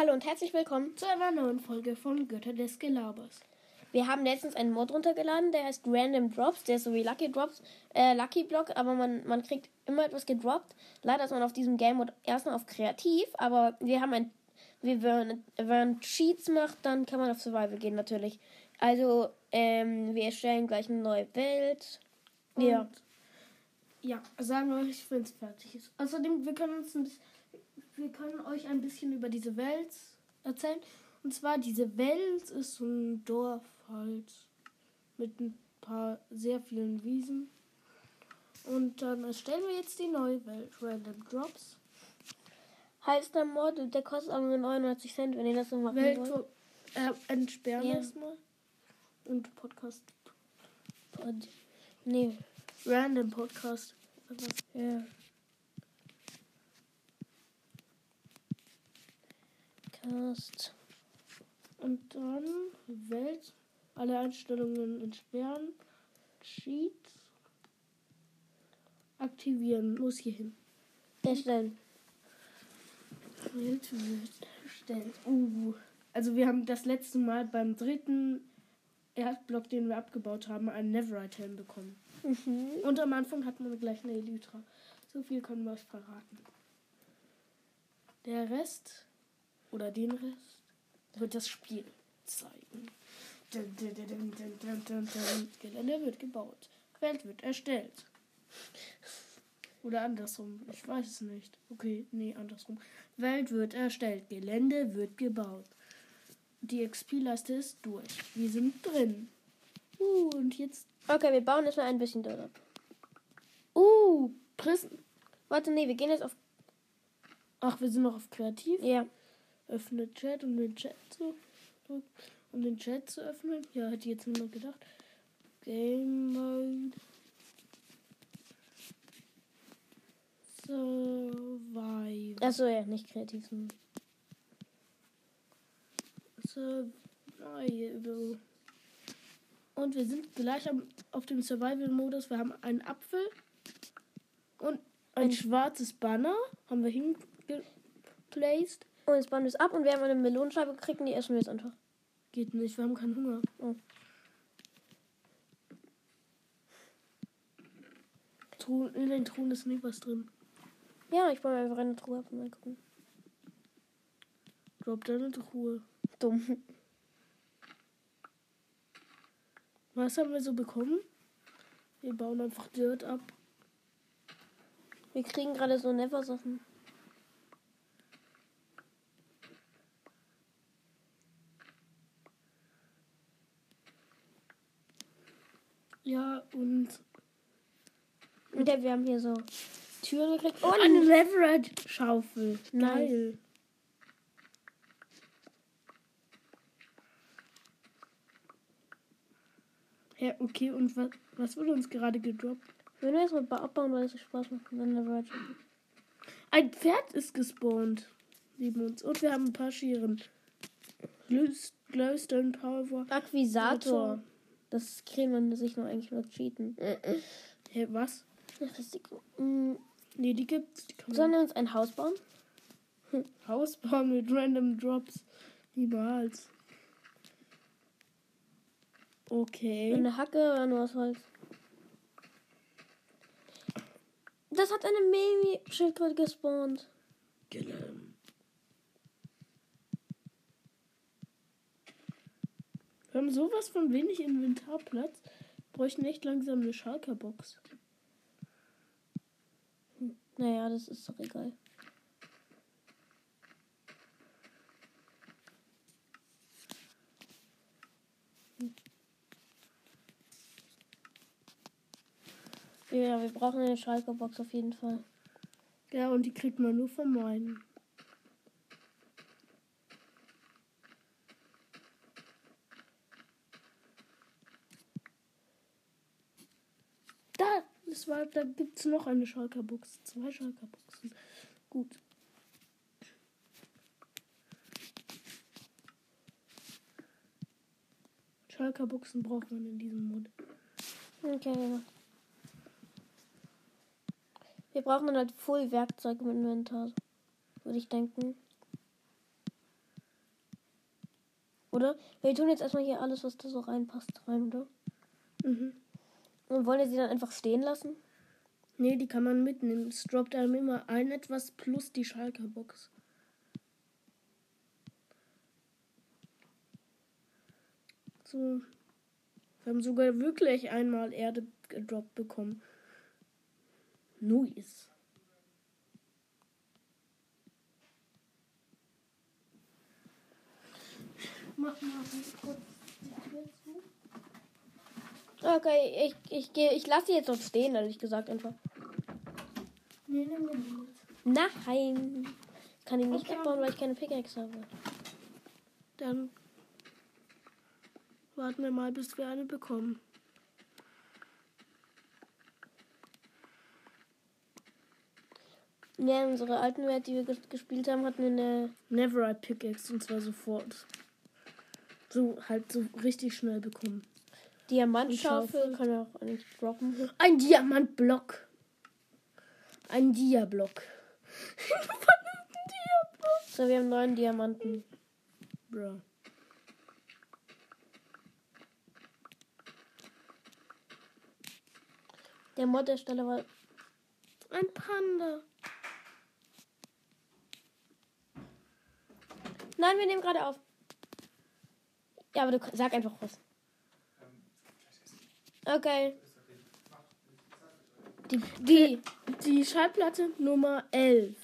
Hallo und herzlich willkommen. zu einer neuen Folge von Götter des Gelabers. Wir haben letztens einen Mod runtergeladen, der heißt Random Drops. Der ist so wie Lucky Drops, äh, Lucky Block, aber man, man kriegt immer etwas gedroppt. Leider ist man auf diesem Game Mode erstmal auf Kreativ, aber wir haben ein. Wir, wenn, wenn Cheats macht, dann kann man auf Survival gehen natürlich. Also, ähm, wir erstellen gleich eine neue Welt. Ja. Und Ja, sagen wir euch, wenn es fertig ist. Außerdem, wir können uns ein bisschen, wir können euch ein bisschen über diese Welt erzählen. Und zwar, diese Welt ist so ein Dorf halt mit ein paar sehr vielen Wiesen. Und dann erstellen wir jetzt die neue Welt. Random Drops. Heißt der Mod, der kostet auch nur 99 Cent, wenn ihr das machen Welt wollt. äh, entsperren Ja. erstmal. Und Podcast. Und, nee, Random Podcast. Ja. Cast. Und dann Welt, alle Einstellungen entsperren, Cheat, aktivieren, muss hier hin. Erstellen. Welt wird erstellt. Uh. Also wir haben das letzte Mal beim dritten Erdblock, den wir abgebaut haben, einen Neverite-Helm bekommen. Mhm. Und am Anfang hatten wir gleich eine Elytra. So viel können wir euch verraten. Der Rest, oder den Rest, wird das Spiel zeigen. Gelände wird gebaut. Welt wird erstellt. Oder andersrum. Ich weiß es nicht. Okay, nee, andersrum. Welt wird erstellt. Gelände wird gebaut. Die XP-Leiste ist durch. Wir sind drin. Uh, und jetzt. Okay, wir bauen erstmal ein bisschen dort ab. Uh, Prison. Warte, nee, wir gehen jetzt auf. Ach, wir sind noch auf Kreativ. Ja. Öffne Chat, um den Chat zu um den Chat zu öffnen. Ja, hätte jetzt niemand gedacht. Game Mode. Survival. Achso, ja, nicht kreativ. Survival. Und wir sind gleich am, auf dem Survival-Modus. Wir haben einen Apfel und ein, Ein- schwarzes Banner. Haben wir hingeplaced. Und jetzt bauen wir es ab und wir haben eine Melonenscheibe gekriegt und die essen wir jetzt einfach. Geht nicht, wir haben keinen Hunger. Oh. In den Truhen ist nie was drin. Ja, ich baue mir einfach eine Truhe ab und mal gucken. Drop deine Truhe. Dumm. Was haben wir so bekommen? Wir bauen einfach Dirt ab. Wir kriegen gerade so Never-Sachen. Ja, und Und ja, wir haben hier so Türen gekriegt. Oh, eine Leverage-Schaufel. Nice. Geil. Ja, okay, und was, was wurde uns gerade gedroppt? Wenn wir jetzt mal abbauen, weil es so Spaß macht. Dann Leverage. Ein Pferd ist gespawnt neben uns. Und wir haben ein paar Scheren. Glowst- Glowstone Power. Akquisator. Das kriegen man sich nur eigentlich nur cheaten. Hä, was? Ach, das die, mm, Nee, die gibt's. Die sollen wir uns ein Haus bauen? Haus bauen mit random Drops. Niemals. Okay. Eine Hacke oder nur aus Holz? Das hat eine Mimi-Schildkröte gespawnt. Gillen. Wir haben sowas von wenig Inventarplatz. Bräuchten echt langsam eine Schalker-Box. Naja, das ist doch egal. Ja, wir brauchen eine Schalke-Box auf jeden Fall. Ja, und die kriegt man nur vom Meinen. Da, das war, da gibt's noch eine Schalker-Box. Zwei Schalker-Boxen. Gut. Schalker-Boxen braucht man in diesem Mod. Okay. Wir brauchen dann halt voll Werkzeug im Inventar. Würde ich denken. Oder? Wir tun jetzt erstmal hier alles, was da so reinpasst, rein, oder? Mhm. Und wollen wir sie dann einfach stehen lassen? Nee, die kann man mitnehmen. Es droppt einem immer ein etwas plus die Schalker Box. So. Wir haben sogar wirklich einmal Erde gedroppt bekommen. Nice. Mach mal kurz. Okay, ich, ich gehe, ich lasse jetzt dort stehen, ehrlich gesagt, einfach. Nee, nimm den. Nein. Ich kann ihn nicht Okay. wegbauen, weil ich keine Pickaxe habe. Dann warten wir mal, bis wir eine bekommen. Ja, unsere alten Welt, die wir ges gespielt haben, hatten eine. Neverite Pickaxe und zwar sofort. So halt so richtig schnell bekommen. Diamantschaufel. Schaufel. Kann auch eigentlich droppen. Ein Diamantblock. Ein Diablock. Diablock. So, wir haben neun Diamanten. Bro. Der Mod-Ersteller war. Ein Panda. Nein, wir nehmen gerade auf. Ja, aber du sag einfach was. Okay. Die, die. Die Schallplatte Nummer 11.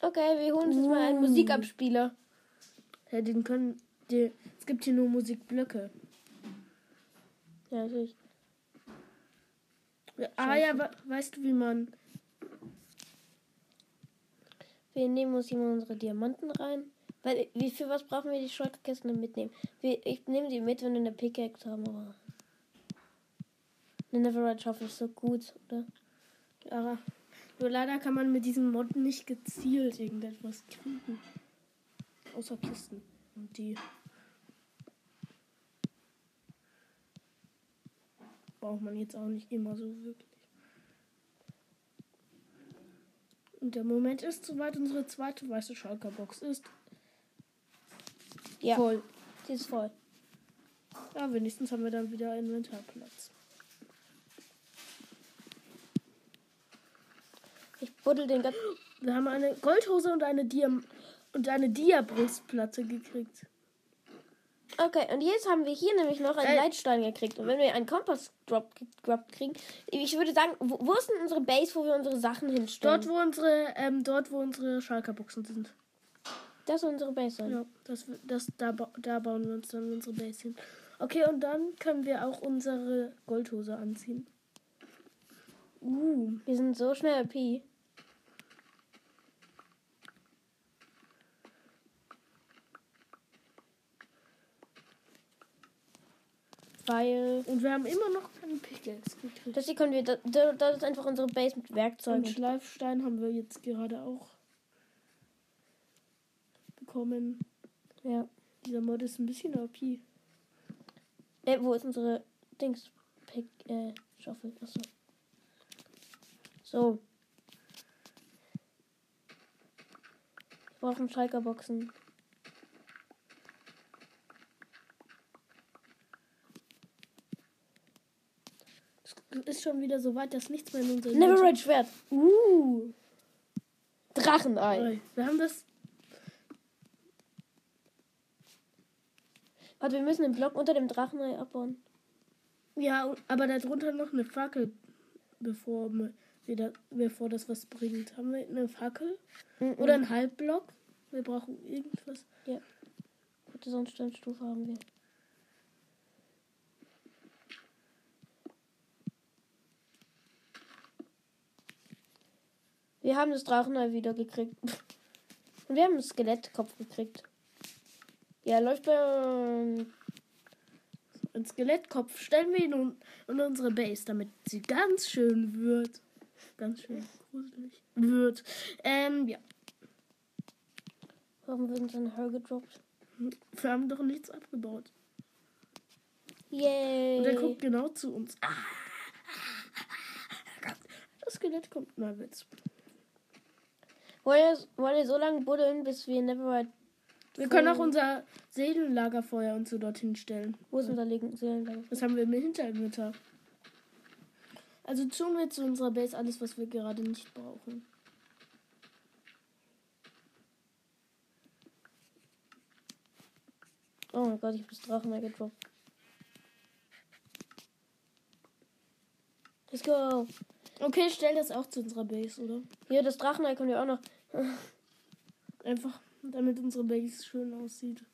Okay, wir holen uns jetzt mal einen Uh. Musikabspieler. Ja, den können. Die, es gibt hier nur Musikblöcke. Ja, natürlich. Ah ja, we- weißt du, wie man. Wir nehmen uns hier mal unsere Diamanten rein. Weil, wie für was brauchen wir die Schrottkisten mitnehmen? Wir, ich nehme die mit, wenn wir eine Pickaxe haben, Eine Neverite Schaufel ist so gut, oder? Ja, nur leider kann man mit diesem Mod nicht gezielt irgendetwas kriegen. Außer Kisten. Und die. Braucht man jetzt auch nicht immer so wirklich. Und der Moment ist, soweit unsere zweite weiße Schalker-Box ist. Ja, Voll. die ist voll. Ja, wenigstens haben wir dann wieder Inventarplatz. Ich buddel den ganzen. Wir haben eine Goldhose und eine Diam und eine Dia-Brustplatte gekriegt. Okay, und jetzt haben wir hier nämlich noch einen Äh. Leitstein gekriegt. Und wenn wir einen Kompass-Drop gedroppt kriegen, ich würde sagen, wo, wo ist denn unsere Base, wo wir unsere Sachen hinstellen? Dort, wo unsere, ähm, dort, wo unsere Schalker-Boxen sind. Das soll unsere Base sein. Ja, das, das, da, da bauen wir uns dann unsere Base hin. Okay, und dann können wir auch unsere Goldhose anziehen. Uh, Wir sind so schnell P. Weil. und wir haben immer noch keinen Pickaxe gekriegt. Das hier können wir. Das, das ist einfach unsere Base mit Werkzeugen. Und Schleifstein haben wir jetzt gerade auch bekommen. Ja. Dieser Mod ist ein bisschen OP. Äh, wo ist unsere Dings? Pick, äh, Schaufel. Achso. So. Wir brauchen Schalkerboxen. Es ist schon wieder so weit, dass nichts mehr in unserem Neverite Schwert. Uh. Drachenei. Wir haben das. Warte, wir müssen den Block unter dem Drachenei abbauen. Ja, aber darunter noch eine Fackel, bevor, wir da, bevor das was bringt. Haben wir eine Fackel? Mhm. Oder einen Halbblock? Wir brauchen irgendwas. Gute Sonnensteinstufe haben wir. Wir haben das Drachenei wieder gekriegt. Und wir haben einen Skelettkopf gekriegt. Ja, läuft bei. ähm, Ein Skelettkopf stellen wir ihn in, in unsere Base, damit sie ganz schön wird. Ganz schön gruselig wird. Ähm, ja. Warum wird uns ein Hör gedroppt? Wir haben doch nichts abgebaut. Yay! Und er guckt genau zu uns. Ah. Das Skelett kommt. Na, Witz. Wollen wir, wollen wir so lange buddeln, bis wir Neverite Wir können auch unser Seelenlagerfeuer und so dorthin stellen. Wo ist unser Legen- Seelenlager? Das haben wir im Hintermittag. Also tun wir zu unserer Base alles, was wir gerade nicht brauchen. Oh mein Gott, ich hab das Drachenei gedroppt. Let's go. Okay, stell das auch zu unserer Base, oder? Hier, das Drachenei kommt ja auch noch. Einfach, damit unsere Base schön aussieht.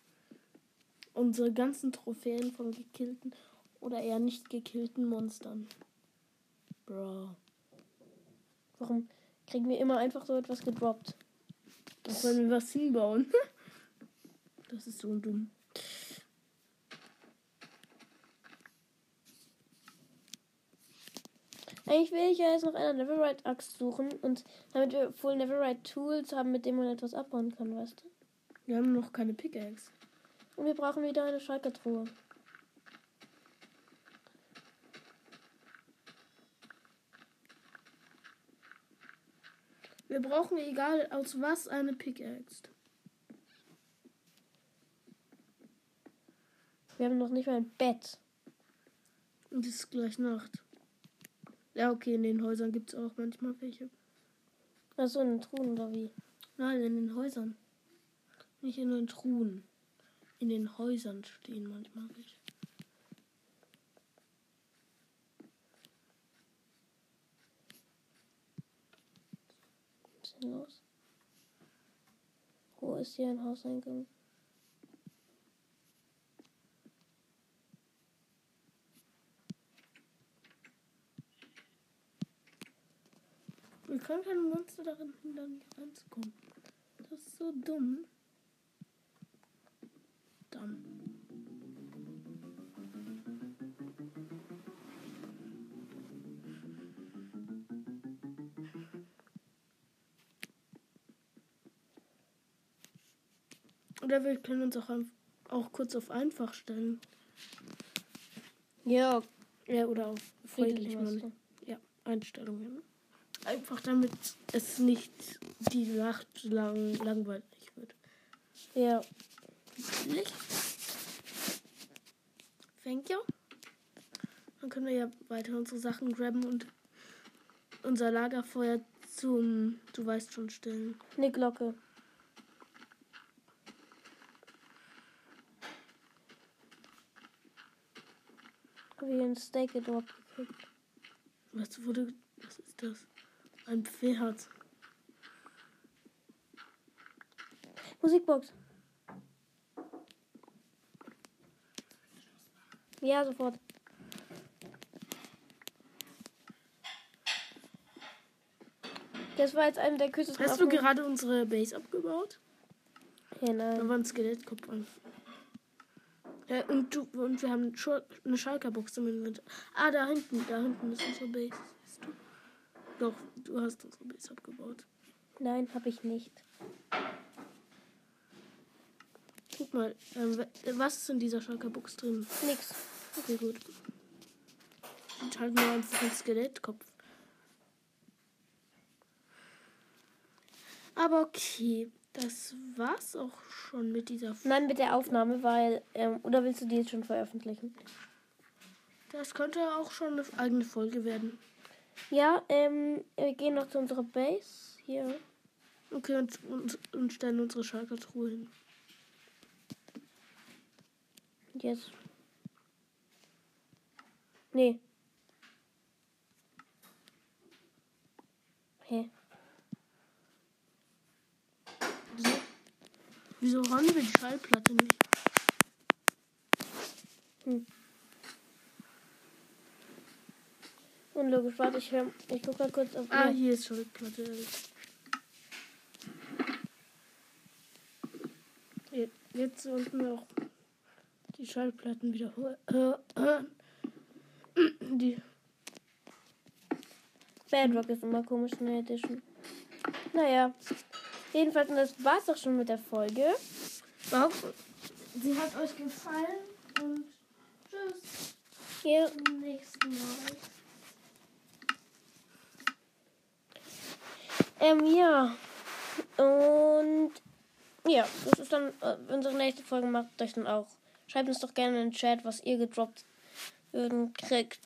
Unsere ganzen Trophäen von gekillten oder eher nicht gekillten Monstern. Bro. Warum kriegen wir immer einfach so etwas gedroppt? Das wollen wir was hinbauen. Das ist so dumm. Eigentlich will ich ja jetzt noch eine Neverite Axt suchen und damit wir Full Neverite Tools haben, mit denen man etwas abbauen kann, weißt du? Wir haben noch keine Pickaxe. Und wir brauchen wieder eine Schalkertruhe. Wir brauchen egal aus was eine Pickaxe. Wir haben noch nicht mal ein Bett. Und es ist gleich Nacht. Ja, okay, in den Häusern gibt es auch manchmal welche. Achso, in den Truhen oder wie? Nein, in den Häusern. Nicht in den Truhen. In den Häusern stehen manchmal welche. Was ist denn los? Wo ist hier ein Hauseingang? Wir können keine Monster darin hindern, hier reinzukommen. Das ist so dumm. Dann. Oder wir können uns auch, auch kurz auf einfach stellen. Ja, Ja, oder auf du? Ja, Einstellungen. Einfach damit es nicht die Nacht lang langweilig wird. Ja. Licht. Thank you. Dann können wir ja weiter unsere Sachen grabben und unser Lagerfeuer zum, du weißt schon, stellen. Eine Glocke. Hab ich ein Steak gedroppt gekriegt. Was wurde, was ist das? Ein Pferd. Musikbox. Ja, sofort. Das war jetzt einer der kürzesten Hast du Aufnahmen- gerade unsere Base abgebaut? Ja, Da nein. war ein Skelettkopf an. Ja, und, du, und wir haben eine Schalkerbox im Inventar. Ah, da hinten, da hinten ist unsere Base. Siehst du? Doch, du hast unsere Base abgebaut. Nein, habe ich nicht. Guck mal, ähm, was ist in dieser Schalkerbox drin? Nix. Okay, gut. Und halt nur einfach ein Skelettkopf. Aber okay, das war's auch schon mit dieser Folge. Nein, mit der Aufnahme, weil. Ähm, oder willst du die jetzt schon veröffentlichen? Das könnte auch schon eine eigene Folge werden. Ja, ähm, wir gehen noch zu unserer Base. Hier. Okay, und, und, und stellen unsere Schalkertruhe hin. Jetzt. Nee. Hä? Wieso, wieso haben wir die Schallplatte nicht? Unlogisch. Warte, ich, hör, ich guck mal kurz auf. Ah, ihr- hier ist Schallplatte. Je- Jetzt sollten wir auch die Schallplatten wieder hören. Die Bedrock ist immer komisch in der Edition. Naja. Jedenfalls, und das war's doch schon mit der Folge. Wow. Sie hat euch gefallen und tschüss. Hier. Zum nächsten Mal. Ähm, ja. Und Ja, das ist dann äh, unsere nächste Folge. Macht euch dann auch. Schreibt uns doch gerne in den Chat, was ihr gedroppt würden kriegt.